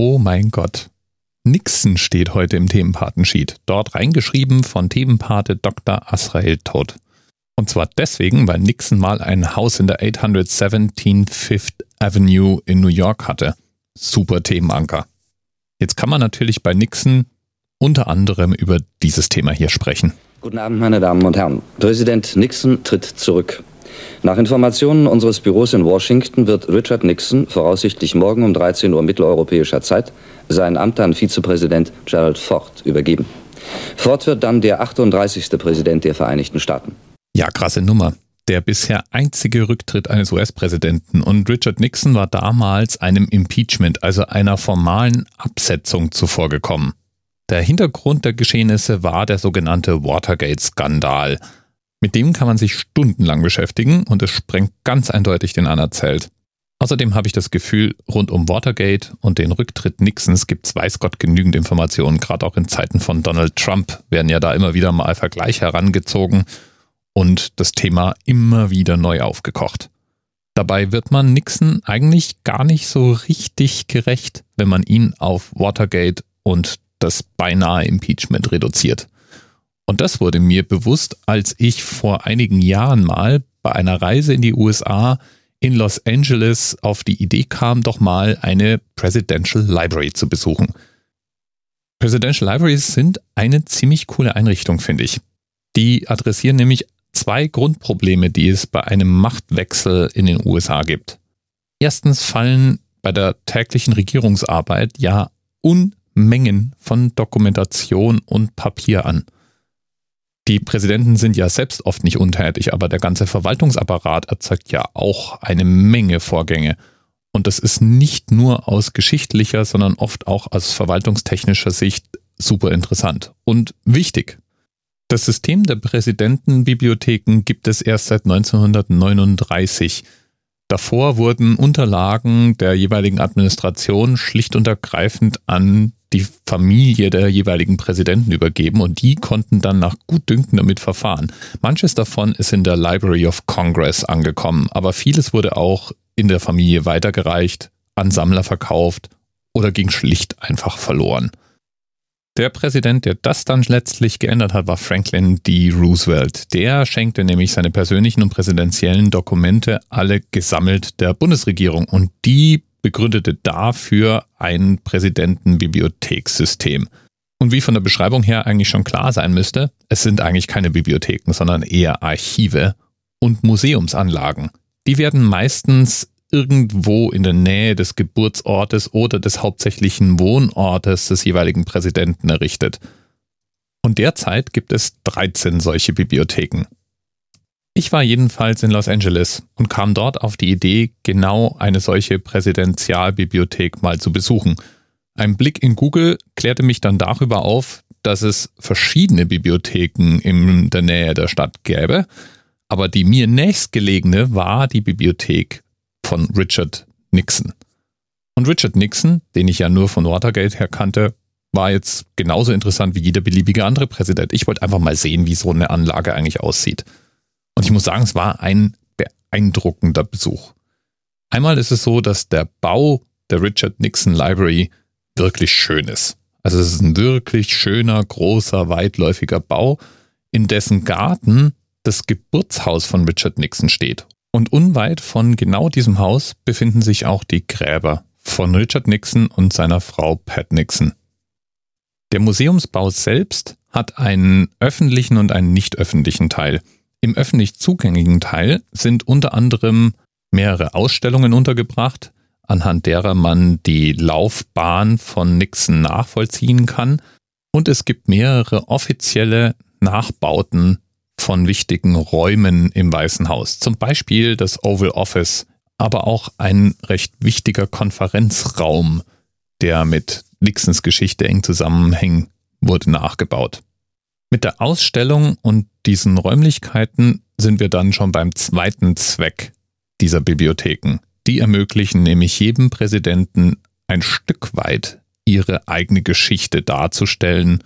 Oh mein Gott. Nixon steht heute im Themenpatensheet. Dort reingeschrieben von Themenpate Dr. Asrael Todd. Und zwar deswegen, weil Nixon mal ein Haus in der 817 Fifth Avenue in New York hatte. Super Themenanker. Jetzt kann man natürlich bei Nixon unter anderem über dieses Thema hier sprechen. Guten Abend, meine Damen und Herren. Präsident Nixon tritt zurück. Nach Informationen unseres Büros in Washington wird Richard Nixon voraussichtlich morgen um 13 Uhr mitteleuropäischer Zeit sein Amt an Vizepräsident Gerald Ford übergeben. Ford wird dann der 38. Präsident der Vereinigten Staaten. Ja, krasse Nummer. Der bisher einzige Rücktritt eines US-Präsidenten und Richard Nixon war damals einem Impeachment, also einer formalen Absetzung zuvorgekommen. Der Hintergrund der Geschehnisse war der sogenannte Watergate-Skandal. Mit dem kann man sich stundenlang beschäftigen und es sprengt ganz eindeutig den Anerzählt. Außerdem habe ich das Gefühl, rund um Watergate und den Rücktritt Nixons gibt es weiß Gott genügend Informationen. Gerade auch in Zeiten von Donald Trump werden ja da immer wieder mal Vergleiche herangezogen und das Thema immer wieder neu aufgekocht. Dabei wird man Nixon eigentlich gar nicht so richtig gerecht, wenn man ihn auf Watergate und das beinahe Impeachment reduziert. Und das wurde mir bewusst, als ich vor einigen Jahren mal bei einer Reise in die USA in Los Angeles auf die Idee kam, doch mal eine Presidential Library zu besuchen. Presidential Libraries sind eine ziemlich coole Einrichtung, finde ich. Die adressieren nämlich zwei Grundprobleme, die es bei einem Machtwechsel in den USA gibt. Erstens fallen bei der täglichen Regierungsarbeit ja Unmengen von Dokumentation und Papier an. Die Präsidenten sind ja selbst oft nicht untätig, aber der ganze Verwaltungsapparat erzeugt ja auch eine Menge Vorgänge. Und das ist nicht nur aus geschichtlicher, sondern oft auch aus verwaltungstechnischer Sicht super interessant und wichtig. Das System der Präsidentenbibliotheken gibt es erst seit 1939. Davor wurden Unterlagen der jeweiligen Administration schlicht und ergreifend an die Familie der jeweiligen Präsidenten übergeben und die konnten dann nach Gutdünken damit verfahren. Manches davon ist in der Library of Congress angekommen, aber vieles wurde auch in der Familie weitergereicht, an Sammler verkauft oder ging schlicht einfach verloren. Der Präsident, der das dann letztlich geändert hat, war Franklin D. Roosevelt. Der schenkte nämlich seine persönlichen und präsidentiellen Dokumente alle gesammelt der Bundesregierung und die begründete dafür ein Präsidentenbibliothekssystem. Und wie von der Beschreibung her eigentlich schon klar sein müsste, es sind eigentlich keine Bibliotheken, sondern eher Archive und Museumsanlagen. Die werden meistens irgendwo in der Nähe des Geburtsortes oder des hauptsächlichen Wohnortes des jeweiligen Präsidenten errichtet. Und derzeit gibt es 13 solche Bibliotheken. Ich war jedenfalls in Los Angeles und kam dort auf die Idee, genau eine solche Präsidentialbibliothek mal zu besuchen. Ein Blick in Google klärte mich dann darüber auf, dass es verschiedene Bibliotheken in der Nähe der Stadt gäbe, aber die mir nächstgelegene war die Bibliothek von Richard Nixon. Und Richard Nixon, den ich ja nur von Watergate her kannte, war jetzt genauso interessant wie jeder beliebige andere Präsident. Ich wollte einfach mal sehen, wie so eine Anlage eigentlich aussieht. Und ich muss sagen, es war ein beeindruckender Besuch. Einmal ist es so, dass der Bau der Richard Nixon Library wirklich schön ist. Also es ist ein wirklich schöner, großer, weitläufiger Bau, in dessen Garten das Geburtshaus von Richard Nixon steht. Und unweit von genau diesem Haus befinden sich auch die Gräber von Richard Nixon und seiner Frau Pat Nixon. Der Museumsbau selbst hat einen öffentlichen und einen nicht öffentlichen Teil. Im öffentlich zugänglichen Teil sind unter anderem mehrere Ausstellungen untergebracht, anhand derer man die Laufbahn von Nixon nachvollziehen kann. Und es gibt mehrere offizielle Nachbauten von wichtigen Räumen im Weißen Haus. Zum Beispiel das Oval Office, aber auch ein recht wichtiger Konferenzraum, der mit Nixons Geschichte eng zusammenhängt, wurde nachgebaut. Mit der Ausstellung und diesen Räumlichkeiten sind wir dann schon beim zweiten Zweck dieser Bibliotheken. Die ermöglichen nämlich jedem Präsidenten ein Stück weit ihre eigene Geschichte darzustellen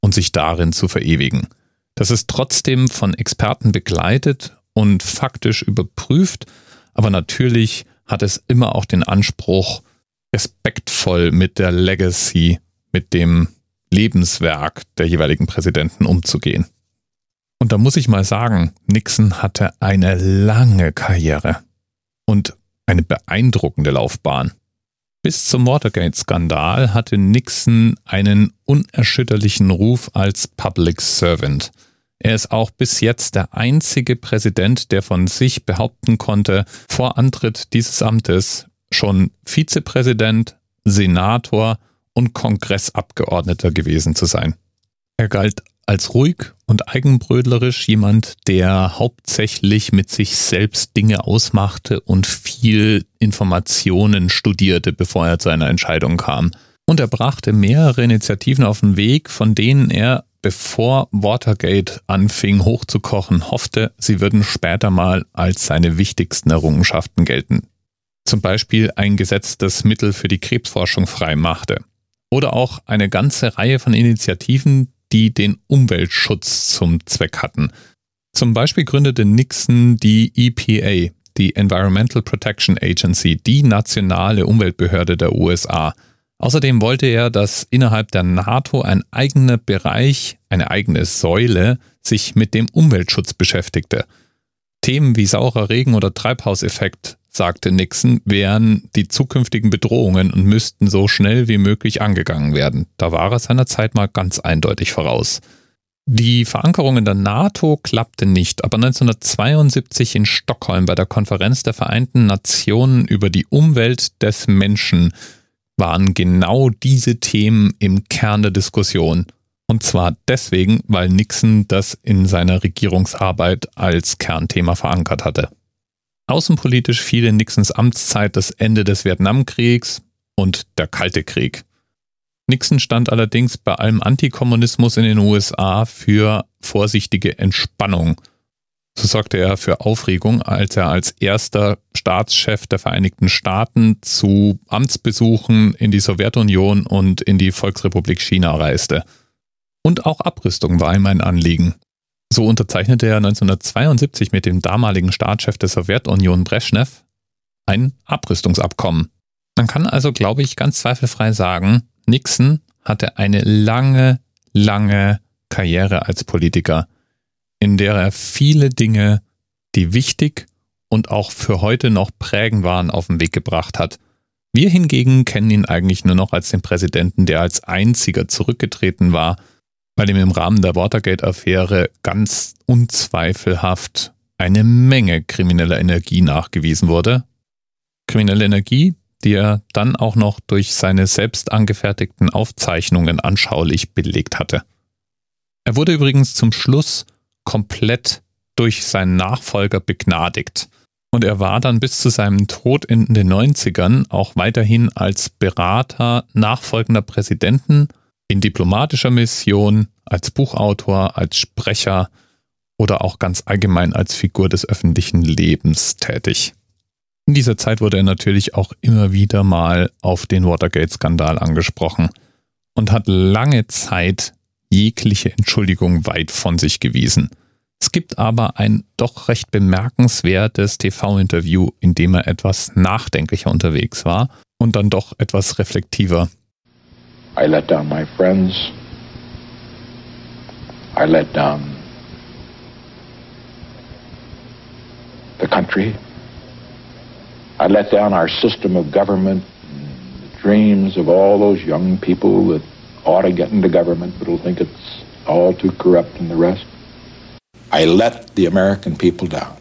und sich darin zu verewigen. Das ist trotzdem von Experten begleitet und faktisch überprüft, aber natürlich hat es immer auch den Anspruch, respektvoll mit der Legacy, mit dem Lebenswerk der jeweiligen Präsidenten umzugehen. Und da muss ich mal sagen, Nixon hatte eine lange Karriere und eine beeindruckende Laufbahn. Bis zum Watergate-Skandal hatte Nixon einen unerschütterlichen Ruf als Public Servant. Er ist auch bis jetzt der einzige Präsident, der von sich behaupten konnte, vor Antritt dieses Amtes schon Vizepräsident, Senator und Kongressabgeordneter gewesen zu sein. Er galt als ruhig und eigenbrödlerisch jemand, der hauptsächlich mit sich selbst Dinge ausmachte und viel Informationen studierte, bevor er zu einer Entscheidung kam. Und er brachte mehrere Initiativen auf den Weg, von denen er, bevor Watergate anfing hochzukochen, hoffte, sie würden später mal als seine wichtigsten Errungenschaften gelten. Zum Beispiel ein Gesetz, das Mittel für die Krebsforschung frei machte. Oder auch eine ganze Reihe von Initiativen, die den Umweltschutz zum Zweck hatten. Zum Beispiel gründete Nixon die EPA, die Environmental Protection Agency, die nationale Umweltbehörde der USA. Außerdem wollte er, dass innerhalb der NATO ein eigener Bereich, eine eigene Säule, sich mit dem Umweltschutz beschäftigte. Themen wie saurer Regen oder Treibhauseffekt sagte Nixon, wären die zukünftigen Bedrohungen und müssten so schnell wie möglich angegangen werden. Da war er seiner Zeit mal ganz eindeutig voraus. Die Verankerung in der NATO klappte nicht, aber 1972 in Stockholm bei der Konferenz der Vereinten Nationen über die Umwelt des Menschen waren genau diese Themen im Kern der Diskussion. Und zwar deswegen, weil Nixon das in seiner Regierungsarbeit als Kernthema verankert hatte. Außenpolitisch fiel in Nixons Amtszeit das Ende des Vietnamkriegs und der Kalte Krieg. Nixon stand allerdings bei allem Antikommunismus in den USA für vorsichtige Entspannung. So sorgte er für Aufregung, als er als erster Staatschef der Vereinigten Staaten zu Amtsbesuchen in die Sowjetunion und in die Volksrepublik China reiste. Und auch Abrüstung war ihm ein Anliegen. So unterzeichnete er 1972 mit dem damaligen Staatschef der Sowjetunion Brezhnev ein Abrüstungsabkommen. Man kann also, glaube ich, ganz zweifelfrei sagen, Nixon hatte eine lange, lange Karriere als Politiker, in der er viele Dinge, die wichtig und auch für heute noch prägend waren, auf den Weg gebracht hat. Wir hingegen kennen ihn eigentlich nur noch als den Präsidenten, der als einziger zurückgetreten war weil ihm im Rahmen der Watergate-Affäre ganz unzweifelhaft eine Menge krimineller Energie nachgewiesen wurde. Kriminelle Energie, die er dann auch noch durch seine selbst angefertigten Aufzeichnungen anschaulich belegt hatte. Er wurde übrigens zum Schluss komplett durch seinen Nachfolger begnadigt. Und er war dann bis zu seinem Tod in den 90ern auch weiterhin als Berater nachfolgender Präsidenten in diplomatischer Mission, als Buchautor, als Sprecher oder auch ganz allgemein als Figur des öffentlichen Lebens tätig. In dieser Zeit wurde er natürlich auch immer wieder mal auf den Watergate-Skandal angesprochen und hat lange Zeit jegliche Entschuldigung weit von sich gewiesen. Es gibt aber ein doch recht bemerkenswertes TV-Interview, in dem er etwas nachdenklicher unterwegs war und dann doch etwas reflektiver I let down my friends. I let down the country. I let down our system of government, and the dreams of all those young people that ought to get into government but will think it's all too corrupt and the rest. I let the American people down.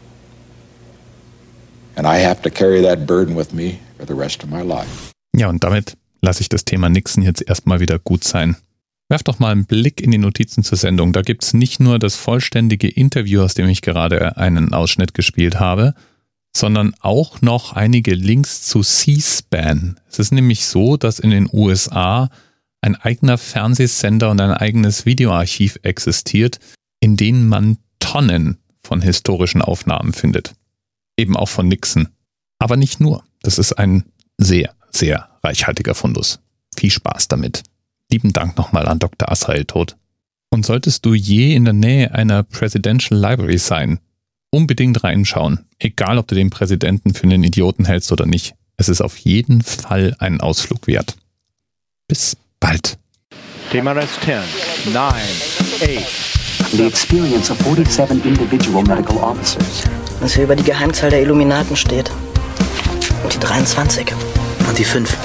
And I have to carry that burden with me for the rest of my life. Ja, und damit lasse ich das Thema Nixon jetzt erstmal wieder gut sein. Werf doch mal einen Blick in die Notizen zur Sendung. Da gibt es nicht nur das vollständige Interview, aus dem ich gerade einen Ausschnitt gespielt habe, sondern auch noch einige Links zu C-SPAN. Es ist nämlich so, dass in den USA ein eigener Fernsehsender und ein eigenes Videoarchiv existiert, in denen man Tonnen von historischen Aufnahmen findet. Eben auch von Nixon. Aber nicht nur. Das ist ein sehr, sehr reichhaltiger Fundus. Viel Spaß damit. Lieben Dank nochmal an Dr. Asrael Tod. Und solltest du je in der Nähe einer Presidential Library sein, unbedingt reinschauen, egal ob du den Präsidenten für einen Idioten hältst oder nicht. Es ist auf jeden Fall einen Ausflug wert. Bis bald. TMRS 10, 9, 8. The experience of 47 individual medical officers. Was hier über die Geheimzahl der Illuminaten steht. Und die 23. Und die 5.